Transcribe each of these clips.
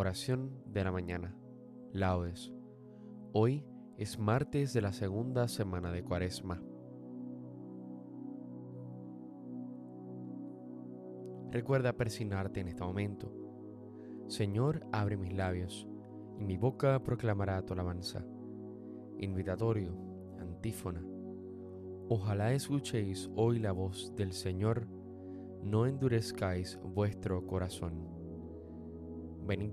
Oración de la mañana. Laudes. Hoy es martes de la segunda semana de Cuaresma. Recuerda persignarte en este momento. Señor, abre mis labios, y mi boca proclamará tu alabanza. Invitatorio, antífona. Ojalá escuchéis hoy la voz del Señor, no endurezcáis vuestro corazón. Venid,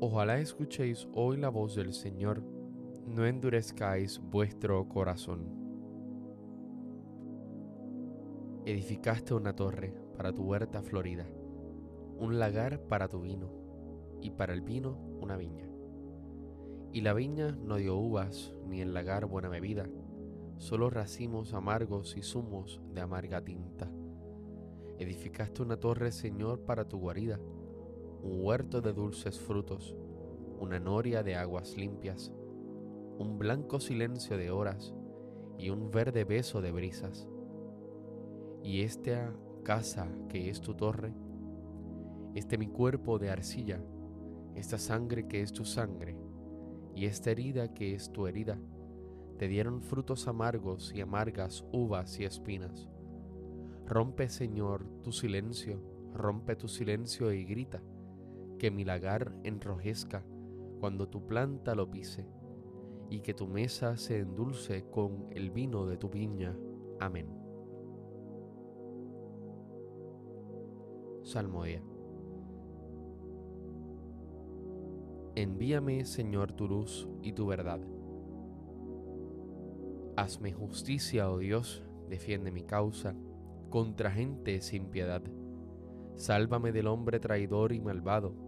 Ojalá escuchéis hoy la voz del Señor, no endurezcáis vuestro corazón. Edificaste una torre para tu huerta florida, un lagar para tu vino, y para el vino una viña. Y la viña no dio uvas, ni el lagar buena bebida, solo racimos amargos y zumos de amarga tinta. Edificaste una torre, Señor, para tu guarida, un huerto de dulces frutos, una noria de aguas limpias, un blanco silencio de horas y un verde beso de brisas. Y esta casa que es tu torre, este mi cuerpo de arcilla, esta sangre que es tu sangre, y esta herida que es tu herida, te dieron frutos amargos y amargas uvas y espinas. Rompe, Señor, tu silencio, rompe tu silencio y grita que mi lagar enrojezca cuando tu planta lo pise, y que tu mesa se endulce con el vino de tu viña. Amén. Salmodia. Envíame, Señor, tu luz y tu verdad. Hazme justicia, oh Dios, defiende mi causa contra gente sin piedad. Sálvame del hombre traidor y malvado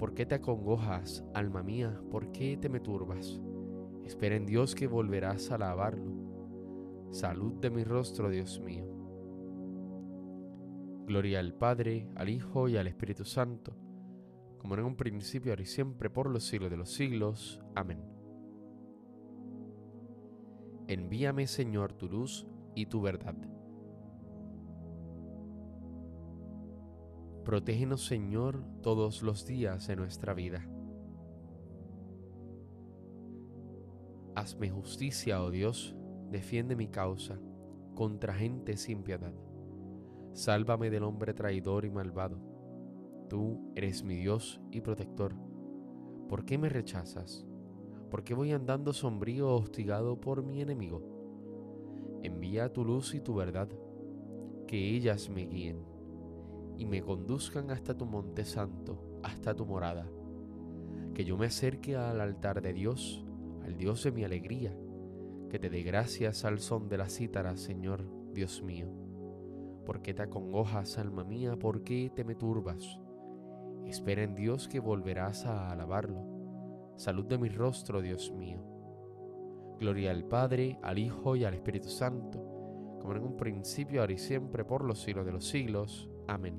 ¿Por qué te acongojas, alma mía? ¿Por qué te me turbas? Espera en Dios que volverás a alabarlo. Salud de mi rostro, Dios mío. Gloria al Padre, al Hijo y al Espíritu Santo, como en un principio, ahora y siempre, por los siglos de los siglos. Amén. Envíame, Señor, tu luz y tu verdad Protégenos, Señor, todos los días de nuestra vida. Hazme justicia, oh Dios, defiende mi causa contra gente sin piedad. Sálvame del hombre traidor y malvado. Tú eres mi Dios y protector. ¿Por qué me rechazas? ¿Por qué voy andando sombrío hostigado por mi enemigo? Envía tu luz y tu verdad, que ellas me guíen y me conduzcan hasta tu monte santo, hasta tu morada. Que yo me acerque al altar de Dios, al Dios de mi alegría, que te dé gracias al son de la cítara, Señor, Dios mío. ¿Por qué te acongojas, alma mía? ¿Por qué te me turbas? Espera en Dios que volverás a alabarlo. Salud de mi rostro, Dios mío. Gloria al Padre, al Hijo y al Espíritu Santo, como en un principio, ahora y siempre, por los siglos de los siglos. Amén.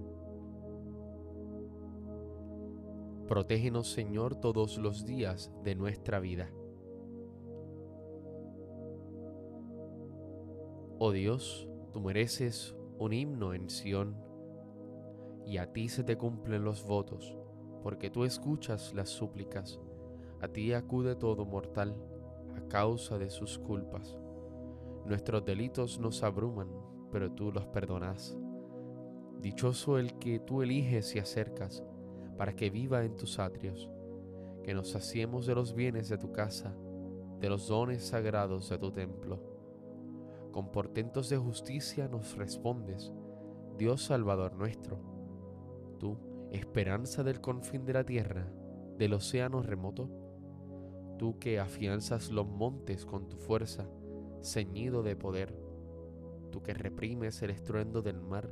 Protégenos, Señor, todos los días de nuestra vida. Oh Dios, tú mereces un himno en Sión, y a ti se te cumplen los votos, porque tú escuchas las súplicas. A ti acude todo mortal a causa de sus culpas. Nuestros delitos nos abruman, pero tú los perdonas. Dichoso el que tú eliges y acercas para que viva en tus atrios, que nos saciemos de los bienes de tu casa, de los dones sagrados de tu templo. Con portentos de justicia nos respondes, Dios Salvador nuestro. Tú, esperanza del confín de la tierra, del océano remoto, tú que afianzas los montes con tu fuerza, ceñido de poder, tú que reprimes el estruendo del mar,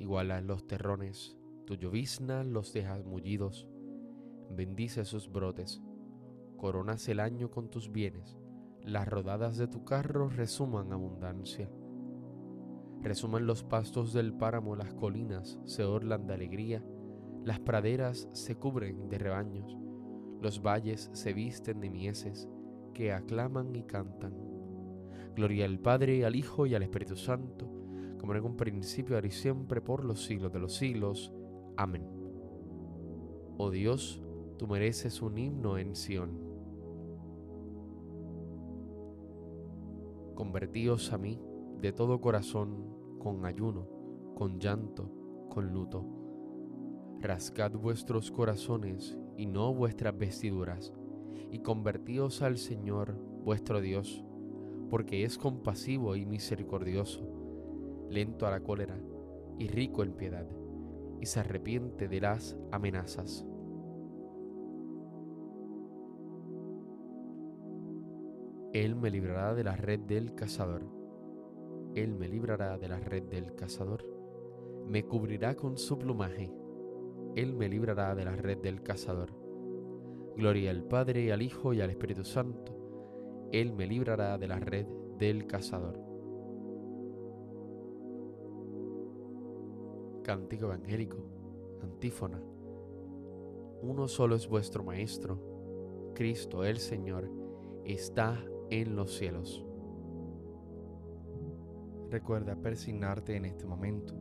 igualas los terrones, tu llovizna los dejas mullidos, bendice sus brotes, coronas el año con tus bienes, las rodadas de tu carro resuman abundancia. Resuman los pastos del páramo, las colinas se orlan de alegría, las praderas se cubren de rebaños, los valles se visten de mieses que aclaman y cantan. Gloria al Padre, al Hijo y al Espíritu Santo como en un principio, ahora y siempre, por los siglos de los siglos. Amén. Oh Dios, tú mereces un himno en Sión. Convertíos a mí de todo corazón, con ayuno, con llanto, con luto. Rascad vuestros corazones y no vuestras vestiduras, y convertíos al Señor vuestro Dios, porque es compasivo y misericordioso lento a la cólera y rico en piedad, y se arrepiente de las amenazas. Él me librará de la red del cazador. Él me librará de la red del cazador. Me cubrirá con su plumaje. Él me librará de la red del cazador. Gloria al Padre, al Hijo y al Espíritu Santo. Él me librará de la red del cazador. Cántico evangélico, antífona. Uno solo es vuestro Maestro, Cristo el Señor, está en los cielos. Recuerda persignarte en este momento.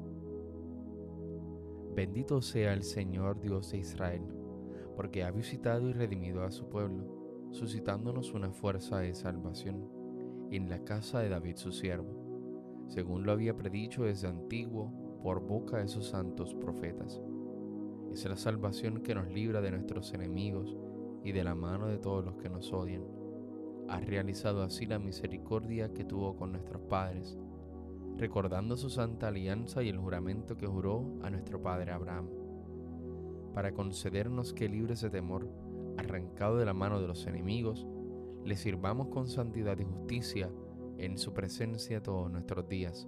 Bendito sea el Señor Dios de Israel, porque ha visitado y redimido a su pueblo, suscitándonos una fuerza de salvación en la casa de David su siervo, según lo había predicho desde antiguo por boca de sus santos profetas. Es la salvación que nos libra de nuestros enemigos y de la mano de todos los que nos odian. Ha realizado así la misericordia que tuvo con nuestros padres, recordando su santa alianza y el juramento que juró a nuestro padre Abraham, para concedernos que libres de temor, arrancado de la mano de los enemigos, le sirvamos con santidad y justicia en su presencia todos nuestros días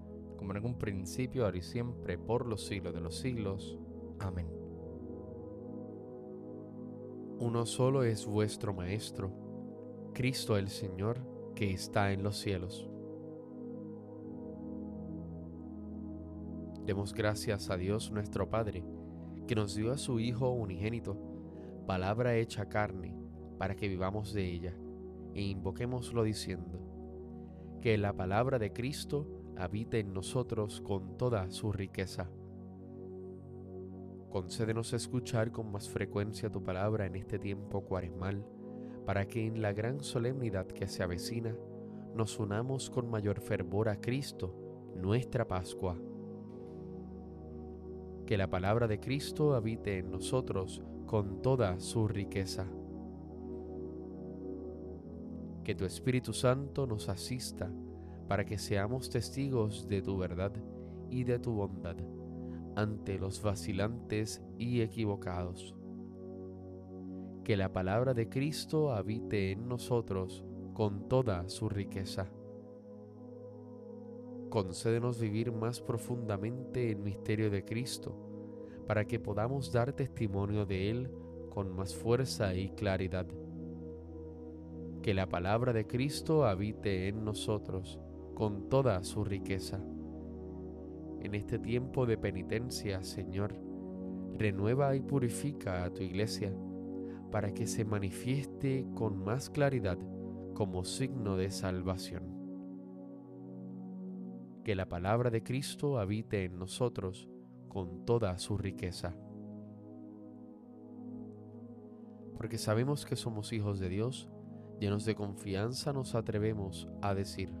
como en un principio, ahora y siempre, por los siglos de los siglos. Amén. Uno solo es vuestro Maestro, Cristo el Señor, que está en los cielos. Demos gracias a Dios nuestro Padre, que nos dio a su Hijo unigénito, palabra hecha carne, para que vivamos de ella, e invoquémoslo diciendo, que la palabra de Cristo habite en nosotros con toda su riqueza. Concédenos escuchar con más frecuencia tu palabra en este tiempo cuaresmal, para que en la gran solemnidad que se avecina, nos unamos con mayor fervor a Cristo, nuestra Pascua que la palabra de Cristo habite en nosotros con toda su riqueza. Que tu Espíritu Santo nos asista para que seamos testigos de tu verdad y de tu bondad ante los vacilantes y equivocados. Que la palabra de Cristo habite en nosotros con toda su riqueza concédenos vivir más profundamente el misterio de Cristo, para que podamos dar testimonio de Él con más fuerza y claridad. Que la palabra de Cristo habite en nosotros con toda su riqueza. En este tiempo de penitencia, Señor, renueva y purifica a tu iglesia para que se manifieste con más claridad como signo de salvación que la palabra de Cristo habite en nosotros con toda su riqueza. Porque sabemos que somos hijos de Dios, llenos de confianza nos atrevemos a decir,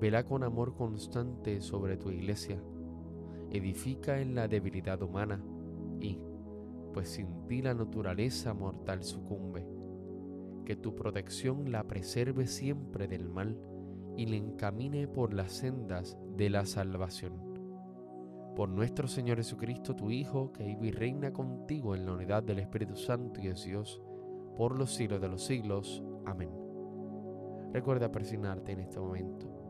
vela con amor constante sobre tu iglesia, edifica en la debilidad humana y, pues sin ti la naturaleza mortal sucumbe, que tu protección la preserve siempre del mal y le encamine por las sendas de la salvación por nuestro Señor Jesucristo, tu Hijo, que vive y reina contigo en la unidad del Espíritu Santo y de Dios, por los siglos de los siglos. Amén. Recuerda persignarte en este momento.